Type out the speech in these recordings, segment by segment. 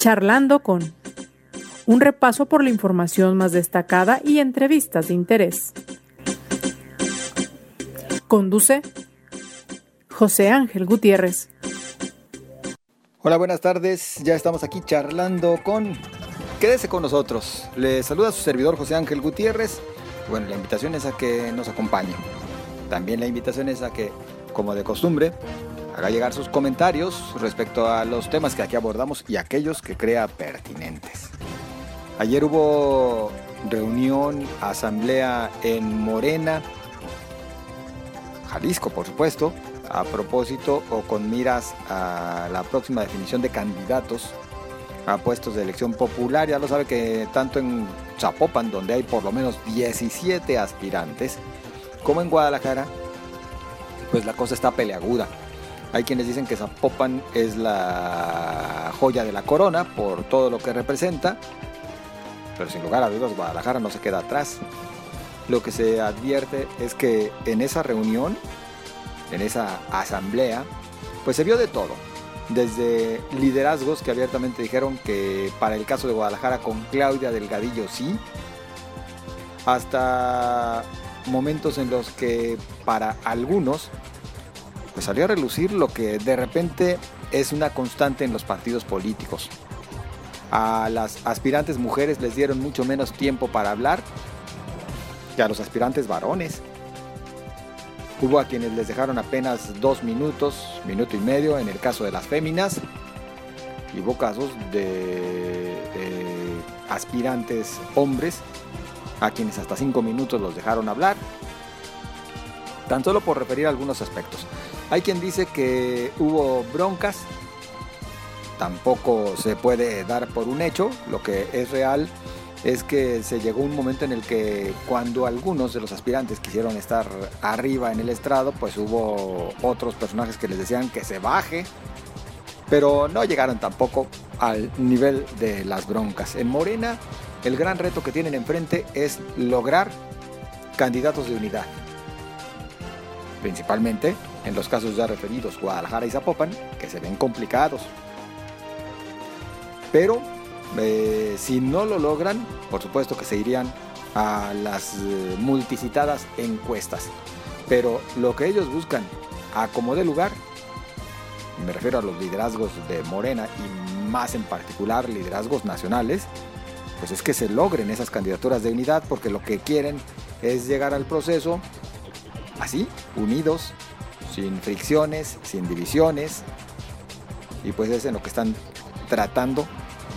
Charlando con un repaso por la información más destacada y entrevistas de interés. Conduce José Ángel Gutiérrez. Hola, buenas tardes. Ya estamos aquí charlando con... Quédese con nosotros. Le saluda su servidor José Ángel Gutiérrez. Bueno, la invitación es a que nos acompañe. También la invitación es a que, como de costumbre, haga llegar sus comentarios respecto a los temas que aquí abordamos y aquellos que crea pertinentes. Ayer hubo reunión, asamblea en Morena, Jalisco por supuesto, a propósito o con miras a la próxima definición de candidatos a puestos de elección popular. Ya lo sabe que tanto en Zapopan, donde hay por lo menos 17 aspirantes, como en Guadalajara, pues la cosa está peleaguda. Hay quienes dicen que Zapopan es la joya de la corona por todo lo que representa, pero sin lugar a dudas Guadalajara no se queda atrás. Lo que se advierte es que en esa reunión, en esa asamblea, pues se vio de todo. Desde liderazgos que abiertamente dijeron que para el caso de Guadalajara con Claudia Delgadillo sí, hasta momentos en los que para algunos salió a relucir lo que de repente es una constante en los partidos políticos. A las aspirantes mujeres les dieron mucho menos tiempo para hablar que a los aspirantes varones. Hubo a quienes les dejaron apenas dos minutos, minuto y medio en el caso de las féminas. Y hubo casos de, de aspirantes hombres a quienes hasta cinco minutos los dejaron hablar. Tan solo por referir algunos aspectos. Hay quien dice que hubo broncas, tampoco se puede dar por un hecho, lo que es real es que se llegó un momento en el que cuando algunos de los aspirantes quisieron estar arriba en el estrado, pues hubo otros personajes que les decían que se baje, pero no llegaron tampoco al nivel de las broncas. En Morena, el gran reto que tienen enfrente es lograr candidatos de unidad principalmente en los casos ya referidos Guadalajara y Zapopan, que se ven complicados. Pero eh, si no lo logran, por supuesto que se irían a las eh, multicitadas encuestas. Pero lo que ellos buscan a como de lugar, me refiero a los liderazgos de Morena y más en particular liderazgos nacionales, pues es que se logren esas candidaturas de unidad porque lo que quieren es llegar al proceso así, unidos, sin fricciones, sin divisiones, y pues es en lo que están tratando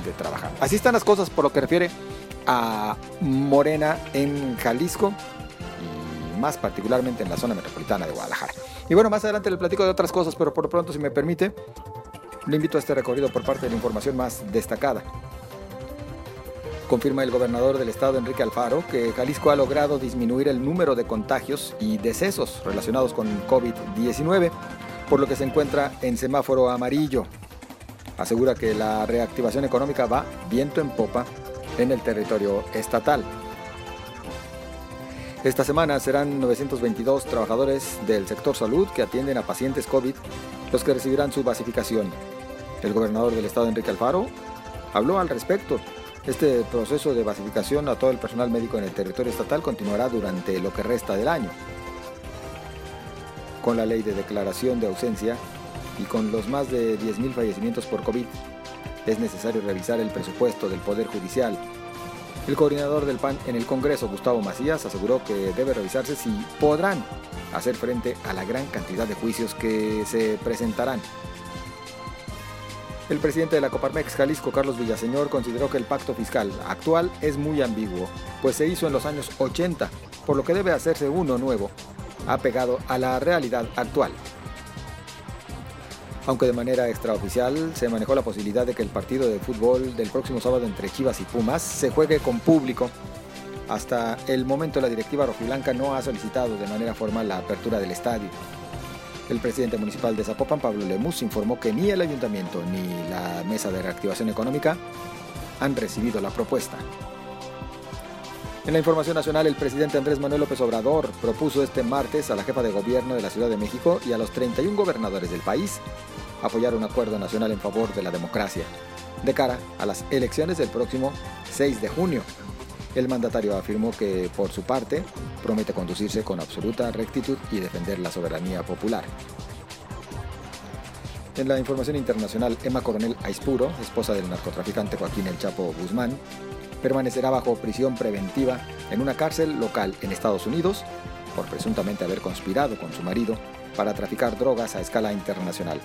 de trabajar. Así están las cosas por lo que refiere a Morena en Jalisco y más particularmente en la zona metropolitana de Guadalajara. Y bueno, más adelante le platico de otras cosas, pero por lo pronto, si me permite, le invito a este recorrido por parte de la información más destacada confirma el gobernador del estado, Enrique Alfaro, que Jalisco ha logrado disminuir el número de contagios y decesos relacionados con COVID-19, por lo que se encuentra en semáforo amarillo. Asegura que la reactivación económica va viento en popa en el territorio estatal. Esta semana serán 922 trabajadores del sector salud que atienden a pacientes COVID los que recibirán su basificación. El gobernador del estado, Enrique Alfaro, habló al respecto este proceso de basificación a todo el personal médico en el territorio estatal continuará durante lo que resta del año. Con la ley de declaración de ausencia y con los más de 10.000 fallecimientos por COVID, es necesario revisar el presupuesto del Poder Judicial. El coordinador del PAN en el Congreso, Gustavo Macías, aseguró que debe revisarse si podrán hacer frente a la gran cantidad de juicios que se presentarán. El presidente de la Coparmex Jalisco, Carlos Villaseñor, consideró que el pacto fiscal actual es muy ambiguo, pues se hizo en los años 80, por lo que debe hacerse uno nuevo, apegado a la realidad actual. Aunque de manera extraoficial se manejó la posibilidad de que el partido de fútbol del próximo sábado entre Chivas y Pumas se juegue con público. Hasta el momento la directiva rojiblanca no ha solicitado de manera formal la apertura del estadio. El presidente municipal de Zapopan, Pablo Lemus, informó que ni el ayuntamiento ni la Mesa de Reactivación Económica han recibido la propuesta. En la información nacional, el presidente Andrés Manuel López Obrador propuso este martes a la jefa de gobierno de la Ciudad de México y a los 31 gobernadores del país apoyar un acuerdo nacional en favor de la democracia. de cara a las elecciones del próximo 6 de junio. El mandatario afirmó que, por su parte, promete conducirse con absoluta rectitud y defender la soberanía popular. En la información internacional, Emma Coronel Aispuro, esposa del narcotraficante Joaquín El Chapo Guzmán, permanecerá bajo prisión preventiva en una cárcel local en Estados Unidos por presuntamente haber conspirado con su marido para traficar drogas a escala internacional.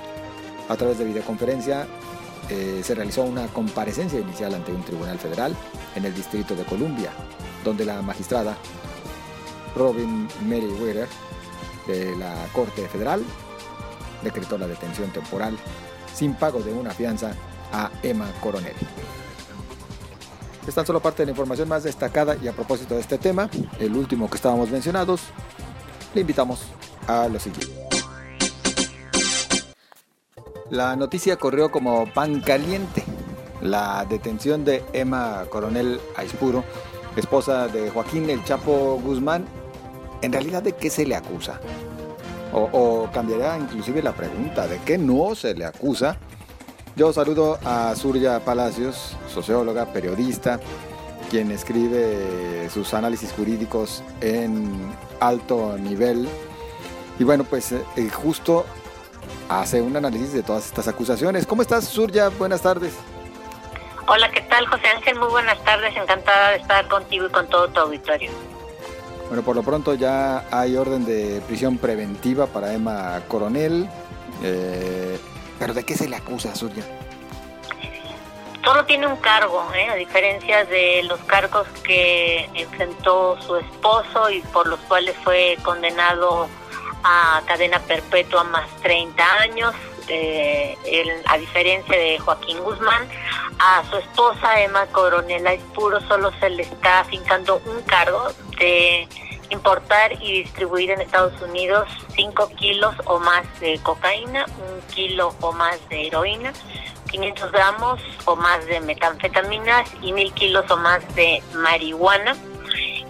A través de videoconferencia eh, se realizó una comparecencia inicial ante un tribunal federal en el Distrito de Columbia, donde la magistrada Robin Meriwether de la Corte Federal decretó la detención temporal sin pago de una fianza a Emma Coronel. Es tan solo parte de la información más destacada y a propósito de este tema, el último que estábamos mencionados, le invitamos a lo siguiente. La noticia corrió como pan caliente. La detención de Emma Coronel Aispuro, esposa de Joaquín El Chapo Guzmán, ¿en realidad de qué se le acusa? O, o cambiará inclusive la pregunta, ¿de qué no se le acusa? Yo saludo a Surya Palacios, socióloga, periodista, quien escribe sus análisis jurídicos en alto nivel. Y bueno, pues eh, justo hace un análisis de todas estas acusaciones. ¿Cómo estás, Surya? Buenas tardes. Hola, ¿qué tal, José Ángel? Muy buenas tardes. Encantada de estar contigo y con todo tu auditorio. Bueno, por lo pronto ya hay orden de prisión preventiva para Emma Coronel. Eh, ¿Pero de qué se le acusa, Surya? Solo tiene un cargo, ¿eh? a diferencia de los cargos que enfrentó su esposo y por los cuales fue condenado a cadena perpetua más 30 años. Eh, a diferencia de Joaquín Guzmán, a su esposa Emma Coronel Aispuro solo se le está afincando un cargo de importar y distribuir en Estados Unidos 5 kilos o más de cocaína, un kilo o más de heroína, 500 gramos o más de metanfetaminas y 1000 kilos o más de marihuana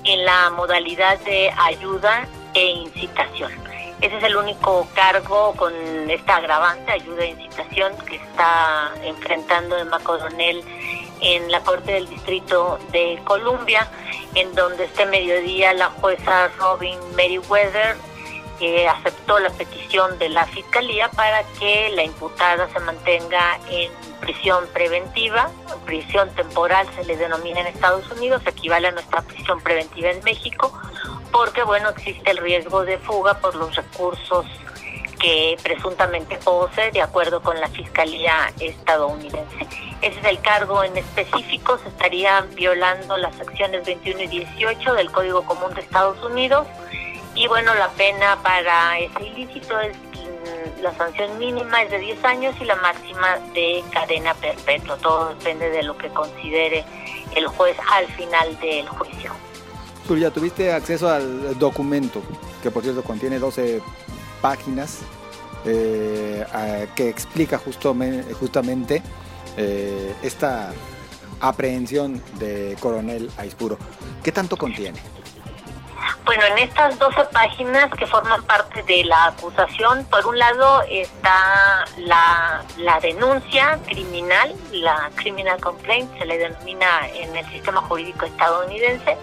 en la modalidad de ayuda e incitación. Ese es el único cargo con esta agravante, ayuda e incitación, que está enfrentando Emma Coronel en la Corte del Distrito de Columbia, en donde este mediodía la jueza Robin Meriwether eh, aceptó la petición de la Fiscalía para que la imputada se mantenga en prisión preventiva, prisión temporal se le denomina en Estados Unidos, equivale a nuestra prisión preventiva en México, porque bueno, existe el riesgo de fuga por los recursos que presuntamente posee de acuerdo con la Fiscalía estadounidense. Ese es el cargo en específico, se estarían violando las secciones 21 y 18 del Código Común de Estados Unidos y bueno, la pena para ese ilícito es mm, la sanción mínima es de 10 años y la máxima de cadena perpetua. Todo depende de lo que considere el juez al final del juicio. Ya ¿tuviste acceso al documento, que por cierto contiene 12 páginas eh, que explica justamente eh, esta aprehensión de Coronel Aispuro. ¿Qué tanto contiene? Bueno, en estas 12 páginas que forman parte de la acusación, por un lado está la, la denuncia criminal, la criminal complaint, se le denomina en el sistema jurídico estadounidense,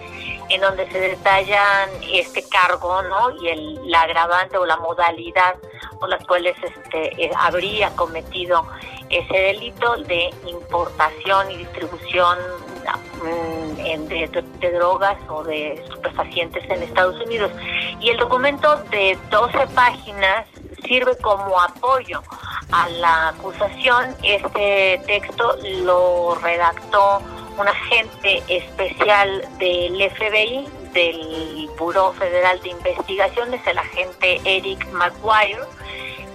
en donde se detallan este cargo ¿no? y el, la agravante o la modalidad por las cuales este, eh, habría cometido ese delito de importación y distribución mm, de, de, drogas o de estupefacientes en Estados Unidos. Y el documento de 12 páginas sirve como apoyo a la acusación. Este texto lo redactó un agente especial del FBI, del Buró Federal de Investigaciones, el agente Eric McGuire,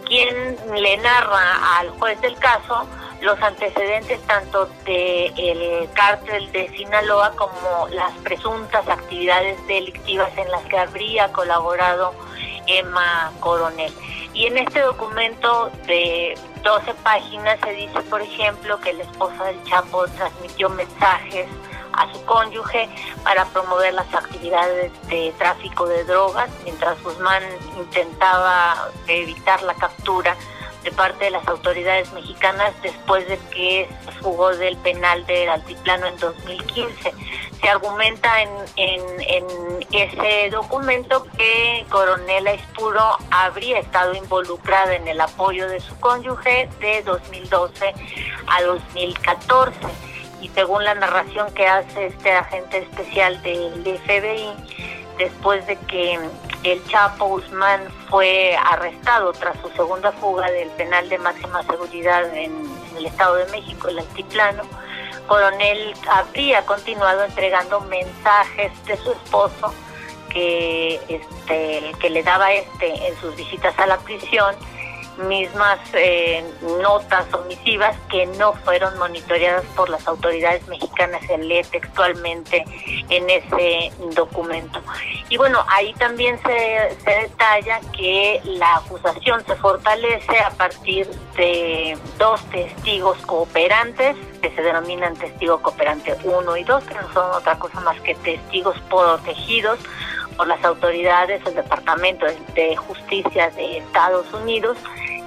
quien le narra al juez del caso los antecedentes tanto del el cártel de Sinaloa como las presuntas actividades delictivas en las que habría colaborado Emma Coronel. Y en este documento de 12 páginas se dice, por ejemplo, que la esposa del Chapo transmitió mensajes a su cónyuge para promover las actividades de tráfico de drogas, mientras Guzmán intentaba evitar la captura de parte de las autoridades mexicanas después de que se fugó del penal del Altiplano en 2015. Se argumenta en, en, ese documento que Coronel Espuro habría estado involucrada en el apoyo de su cónyuge de 2012 a 2014 y según la narración que hace este agente especial del FBI, después de que el Chapo Guzmán fue arrestado tras su segunda fuga del penal de máxima seguridad en, el Estado de México, el Altiplano, Coronel habría continuado entregando mensajes de su esposo que, este, que le daba este en sus visitas a la prisión mismas eh, notas omisivas que no fueron monitoreadas por las autoridades mexicanas, se lee textualmente en ese documento. Y bueno, ahí también se, se detalla que la acusación se fortalece a partir de dos testigos cooperantes, que se denominan testigo cooperante 1 y 2, que no son otra cosa más que testigos protegidos por las autoridades del Departamento de Justicia de Estados Unidos,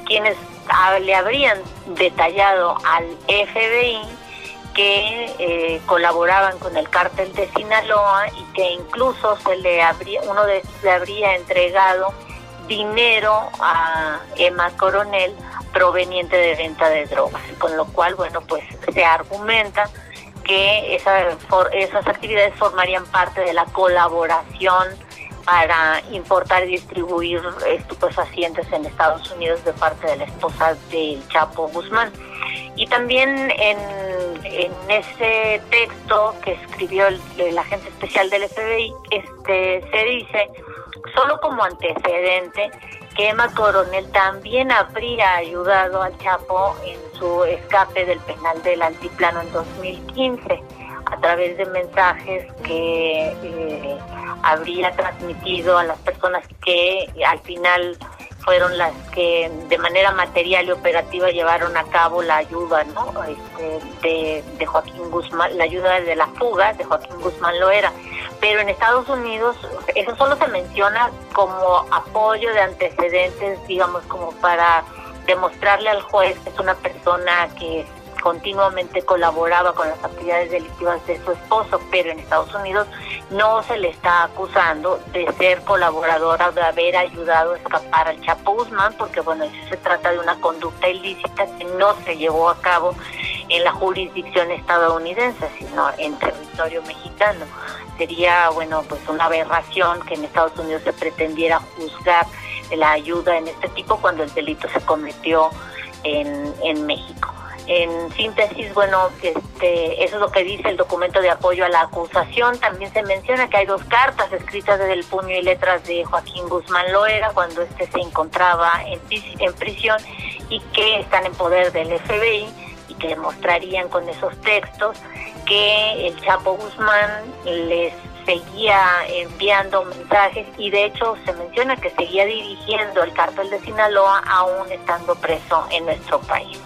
quienes le habrían detallado al FBI que eh, colaboraban con el cártel de Sinaloa y que incluso se le habría, uno de le habría entregado dinero a Emma Coronel proveniente de venta de drogas, con lo cual, bueno, pues se argumenta que esas actividades formarían parte de la colaboración para importar y distribuir estupefacientes en Estados Unidos de parte de la esposa del Chapo Guzmán. Y también en, ese texto que escribió el, agente especial del FBI, este, se dice, solo como antecedente, que Emma Coronel también habría ayudado al Chapo en su escape del penal del Altiplano en 2015 a través de mensajes que eh, habría transmitido a las personas que al final fueron las que de manera material y operativa llevaron a cabo la ayuda ¿no? Este, de, Joaquín Guzmán, la ayuda de la fuga de Joaquín Guzmán lo era. Pero en Estados Unidos eso solo se menciona como apoyo de antecedentes, digamos, como para demostrarle al juez que es una persona que continuamente colaboraba con las actividades delictivas de su esposo, pero en Estados Unidos no se le está acusando de ser colaboradora, de haber ayudado a escapar al Chapo Guzmán, porque bueno, se trata de una conducta ilícita que no se llevó a cabo en la jurisdicción estadounidense, sino en territorio mexicano. Sería, bueno, pues una aberración que en Estados Unidos se pretendiera juzgar la ayuda en este tipo cuando el delito se cometió en, en México. En síntesis, bueno, este, eso es lo que dice el documento de apoyo a la acusación. También se menciona que hay dos cartas escritas desde el puño y letras de Joaquín Guzmán Loera cuando éste se encontraba en, en prisión y que están en poder del FBI que demostrarían con esos textos que el Chapo Guzmán les seguía enviando mensajes y de hecho se menciona que seguía dirigiendo el cártel de Sinaloa aún estando preso en nuestro país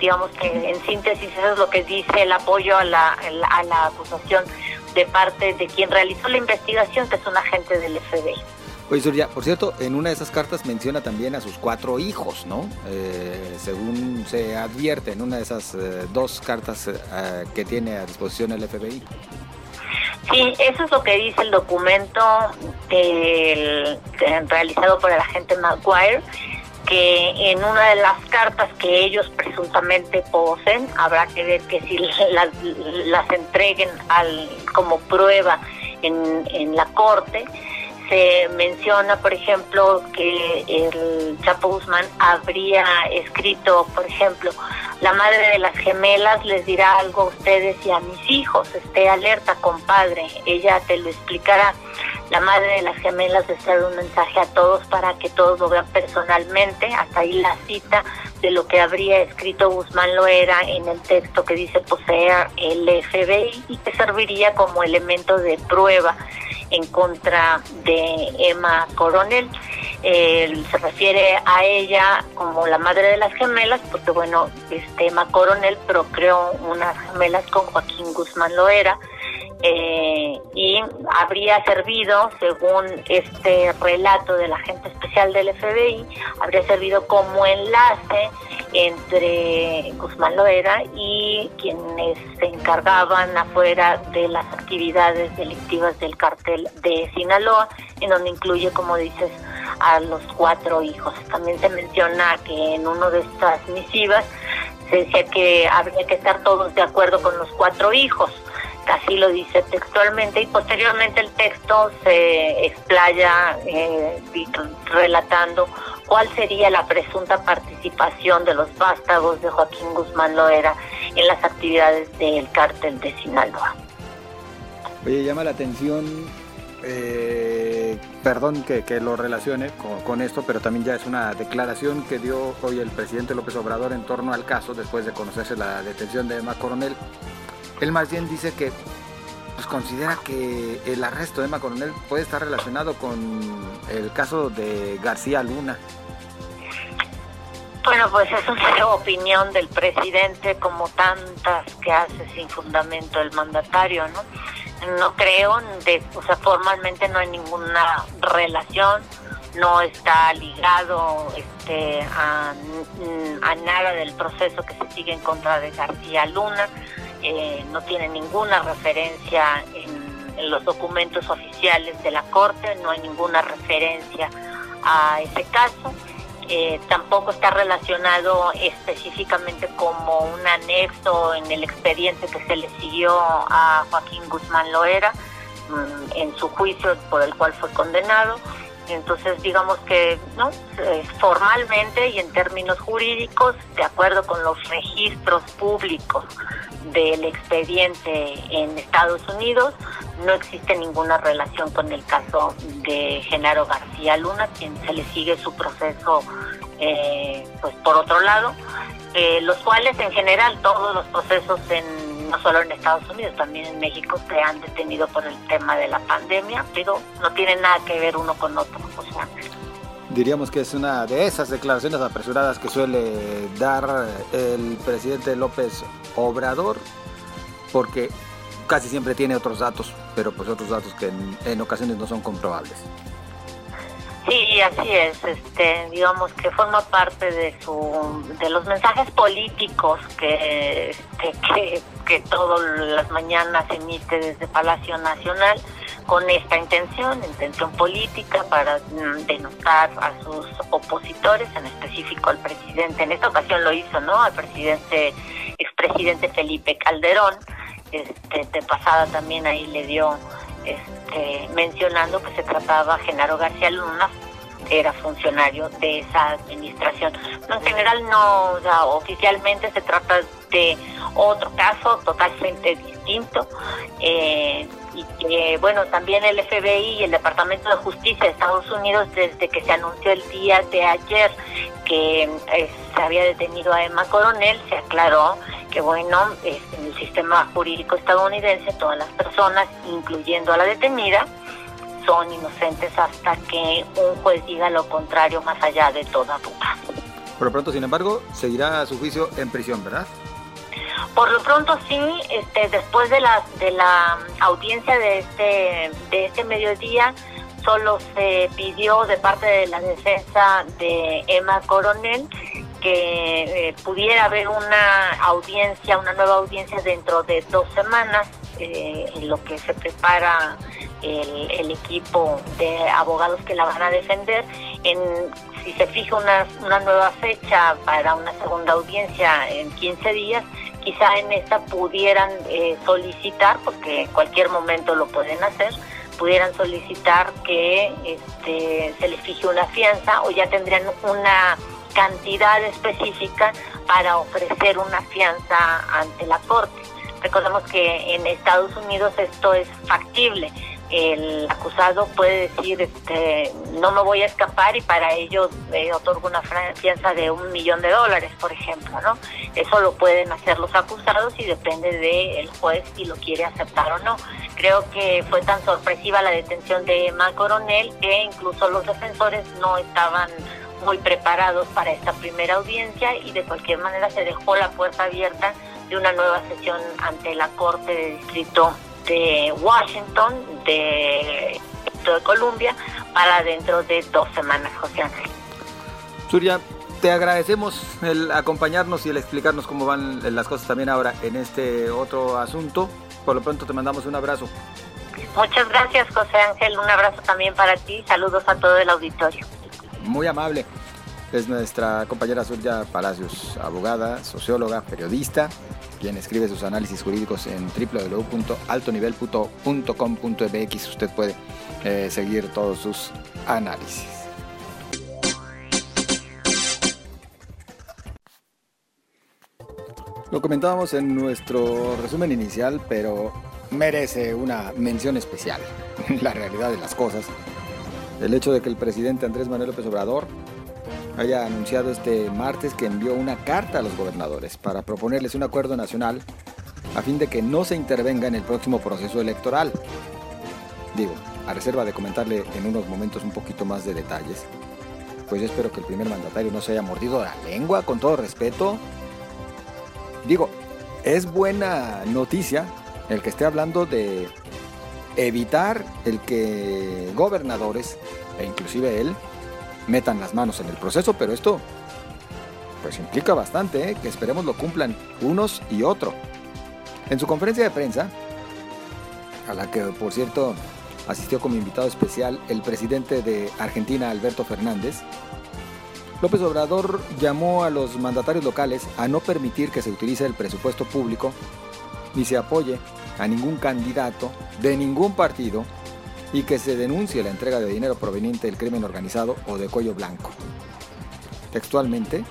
digamos que en síntesis eso es lo que dice el apoyo a la, a la acusación de parte de quien realizó la investigación, que es un agente del FBI. Oye, Surya, por cierto, en una de esas cartas menciona también a sus cuatro hijos, ¿no? Eh, según se advierte en una de esas eh, dos cartas eh, que tiene a disposición el FBI. Sí, eso es lo que dice el documento del, realizado por el agente McGuire que en una de las cartas que ellos presuntamente poseen, habrá que ver que si las, entreguen al, como prueba en, en la corte, se menciona, por ejemplo, que el Chapo Guzmán habría escrito, por ejemplo, la madre de las gemelas les dirá algo a ustedes y a mis hijos, esté alerta, compadre, ella te lo explicará. La madre de las gemelas les trae un mensaje a todos para que todos lo vean personalmente, hasta ahí la cita de lo que habría escrito Guzmán Loera en el texto que dice poseer el FBI y que serviría como elemento de prueba en contra de Emma Coronel. se refiere a ella como la madre de las gemelas, porque bueno, este Emma Coronel procreó unas gemelas con Joaquín Guzmán Loera eh, y habría servido, según este relato del agente especial del FBI, habría servido como enlace entre Guzmán Loera y quienes se encargaban afuera de las actividades delictivas del cartel de Sinaloa, en donde incluye, como dices, a los cuatro hijos. También se menciona que en uno de estas misivas se decía que habría que estar todos de acuerdo con los cuatro hijos así lo dice textualmente y posteriormente el texto se explaya eh, relatando cuál sería la presunta participación de los vástagos de Joaquín Guzmán Loera en las actividades del cártel de Sinaloa. Oye, llama la atención, eh, perdón que, lo relacione con, con, esto, pero también ya es una declaración que dio hoy el presidente López Obrador en torno al caso después de conocerse la detención de Emma Coronel. Él más bien dice que pues, considera que el arresto de Emma Coronel puede estar relacionado con el caso de García Luna. Bueno, pues es una opinión del presidente como tantas que hace sin fundamento el mandatario, ¿no? No creo, de, o sea, formalmente no hay ninguna relación, no está ligado este, a, a nada del proceso que se sigue en contra de García Luna eh, no tiene ninguna referencia en, los documentos oficiales de la Corte, no hay ninguna referencia a ese caso. Eh, tampoco está relacionado específicamente como un anexo en el expediente que se le siguió a Joaquín Guzmán Loera mm, en su juicio por el cual fue condenado. Entonces, digamos que no eh, formalmente y en términos jurídicos, de acuerdo con los registros públicos del expediente en Estados Unidos, no existe ninguna relación con el caso de Genaro García Luna, quien se le sigue su proceso, eh, pues por otro lado, eh, los cuales en general todos los procesos en no solo en Estados Unidos, también en México se han detenido por el tema de la pandemia, pero no tienen nada que ver uno con otro. Diríamos que es una de esas declaraciones apresuradas que suele dar el presidente López Obrador, porque casi siempre tiene otros datos, pero pues otros datos que en ocasiones no son comprobables. Sí, así es. Este, digamos que forma parte de su, de los mensajes políticos que, que, que todas las mañanas emite desde Palacio Nacional con esta intención, intención política para mm, denotar a sus opositores, en específico al presidente. En esta ocasión lo hizo, ¿no? Al presidente, expresidente Felipe Calderón. Este, de pasada también ahí le dio este, mencionando que se trataba Genaro García Luna, era funcionario de esa administración. en general no, oficialmente se trata de otro caso totalmente distinto. Eh, y que, bueno, también el FBI y el Departamento de Justicia de Estados Unidos, desde que se anunció el día de ayer que eh, se había detenido a Emma Coronel, se aclaró que bueno, en el sistema jurídico estadounidense todas las personas, incluyendo a la detenida, son inocentes hasta que un juez diga lo contrario más allá de toda duda. Por pronto, sin embargo, seguirá su juicio en prisión, ¿verdad? Por lo pronto sí, este, después de la de la audiencia de este de este mediodía, solo se pidió de parte de la defensa de Emma Coronel que eh, pudiera haber una audiencia, una nueva audiencia dentro de dos semanas, eh, en lo que se prepara el, equipo de abogados que la van a defender. En, si se fija una, una nueva fecha para una segunda audiencia en 15 días, quizá en esta pudieran eh, solicitar, porque en cualquier momento lo pueden hacer, pudieran solicitar que este, se les fije una fianza o ya tendrían una cantidad específica para ofrecer una fianza ante la Corte. Recordemos que en Estados Unidos esto es factible. El acusado puede decir, este, no me voy a escapar y para ello le otorgo una fianza de un millón de dólares, por ejemplo, ¿no? Eso lo pueden hacer los acusados y depende del juez si lo quiere aceptar o no. Creo que fue tan sorpresiva la detención de Emma Coronel que incluso los defensores no estaban muy preparados para esta primera audiencia y de cualquier manera se dejó la puerta abierta de una nueva sesión ante la Corte de Distrito de Washington, de, de Colombia, para dentro de dos semanas, José Ángel. Surya, te agradecemos el acompañarnos y el explicarnos cómo van las cosas también ahora en este otro asunto. Por lo pronto te mandamos un abrazo. Muchas gracias, José Ángel. Un abrazo también para ti. Saludos a todo el auditorio. Muy amable. Es nuestra compañera Surya Palacios, abogada, socióloga, periodista, quien escribe sus análisis jurídicos en www.altonivel.com.mx. Usted puede eh, seguir todos sus análisis. Lo comentábamos en nuestro resumen inicial, pero merece una mención especial. La realidad de las cosas. El hecho de que el presidente Andrés Manuel López Obrador haya anunciado este martes que envió una carta a los gobernadores para proponerles un acuerdo nacional a fin de que no se intervenga en el próximo proceso electoral. Digo, a reserva de comentarle en unos momentos un poquito más de detalles, pues yo espero que el primer mandatario no se haya mordido la lengua, con todo respeto, Digo, es buena noticia el que esté hablando de evitar el que gobernadores, e inclusive él, metan las manos en el proceso, pero esto pues implica bastante, ¿eh? que esperemos lo cumplan unos y otro. En su conferencia de prensa, a la que por cierto asistió como invitado especial el presidente de Argentina, Alberto Fernández, López Obrador llamó a los mandatarios locales a no permitir que se utilice el presupuesto público ni se apoye a ningún candidato de ningún partido y que se denuncie la entrega de dinero proveniente del crimen organizado o de cuello blanco. Textualmente,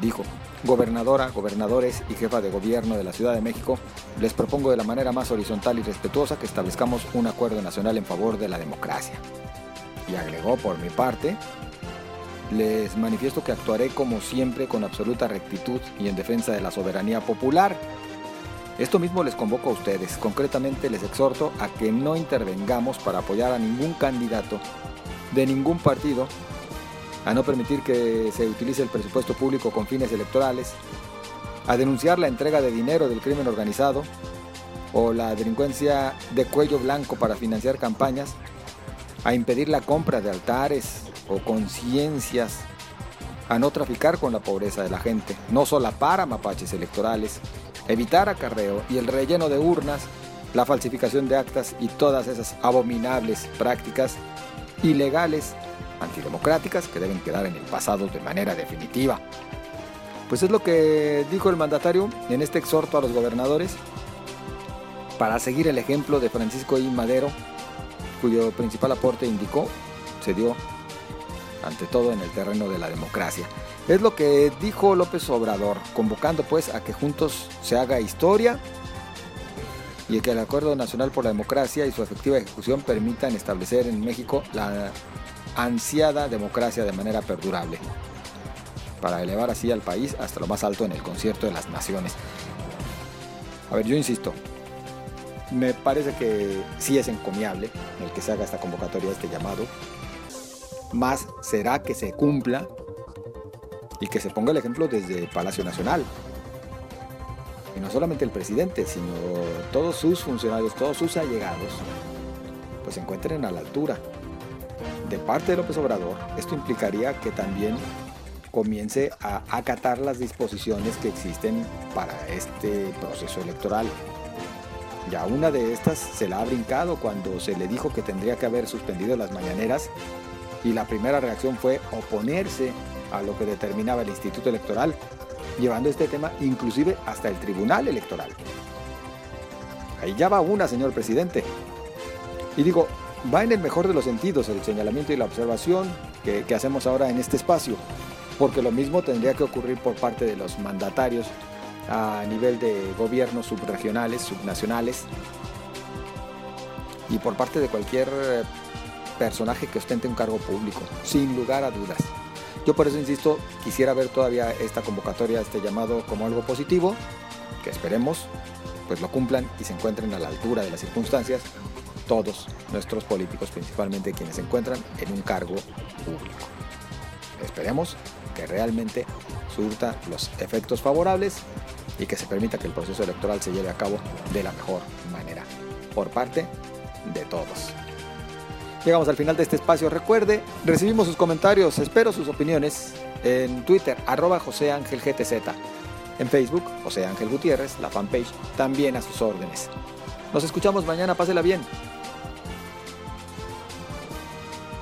dijo, gobernadora, gobernadores y jefa de gobierno de la Ciudad de México, les propongo de la manera más horizontal y respetuosa que establezcamos un acuerdo nacional en favor de la democracia. Y agregó por mi parte les manifiesto que actuaré como siempre con absoluta rectitud y en defensa de la soberanía popular. Esto mismo les convoco a ustedes. Concretamente les exhorto a que no intervengamos para apoyar a ningún candidato de ningún partido, a no permitir que se utilice el presupuesto público con fines electorales, a denunciar la entrega de dinero del crimen organizado o la delincuencia de cuello blanco para financiar campañas, a impedir la compra de altares, o conciencias a no traficar con la pobreza de la gente, no para mapaches electorales, evitar acarreo y el relleno de urnas, la falsificación de actas y todas esas abominables prácticas ilegales, antidemocráticas, que deben quedar en el pasado de manera definitiva. Pues es lo que dijo el mandatario en este exhorto a los gobernadores para seguir el ejemplo de Francisco I. Madero, cuyo principal aporte indicó se dio ante todo en el terreno de la democracia. Es lo que dijo López Obrador, convocando pues a que juntos se haga historia y que el Acuerdo Nacional por la Democracia y su efectiva ejecución permitan establecer en México la ansiada democracia de manera perdurable, para elevar así al país hasta lo más alto en el concierto de las naciones. A ver, yo insisto, me parece que sí es encomiable el que se haga esta convocatoria, este llamado, más será que se cumpla y que se ponga el ejemplo desde Palacio Nacional. Y no solamente el presidente, sino todos sus funcionarios, todos sus allegados, pues se encuentren a la altura. De parte de López Obrador, esto implicaría que también comience a acatar las disposiciones que existen para este proceso electoral. Ya una de estas se la ha brincado cuando se le dijo que tendría que haber suspendido las mañaneras y la primera reacción fue oponerse a lo que determinaba el Instituto Electoral, llevando este tema inclusive hasta el Tribunal Electoral. Ahí ya va una, señor presidente. Y digo, va en el mejor de los sentidos el señalamiento y la observación que, que hacemos ahora en este espacio, porque lo mismo tendría que ocurrir por parte de los mandatarios a nivel de gobiernos subregionales, subnacionales, y por parte de cualquier personaje que ostente un cargo público, sin lugar a dudas. Yo por eso insisto, quisiera ver todavía esta convocatoria, este llamado como algo positivo, que esperemos pues lo cumplan y se encuentren a la altura de las circunstancias todos nuestros políticos, principalmente quienes se encuentran en un cargo público. Esperemos que realmente surta los efectos favorables y que se permita que el proceso electoral se lleve a cabo de la mejor manera, por parte de todos. Llegamos al final de este espacio. Recuerde, recibimos sus comentarios, espero sus opiniones en Twitter, arroba José Ángel GTZ. En Facebook, José Ángel Gutiérrez, la fanpage, también a sus órdenes. Nos escuchamos mañana, pásela bien.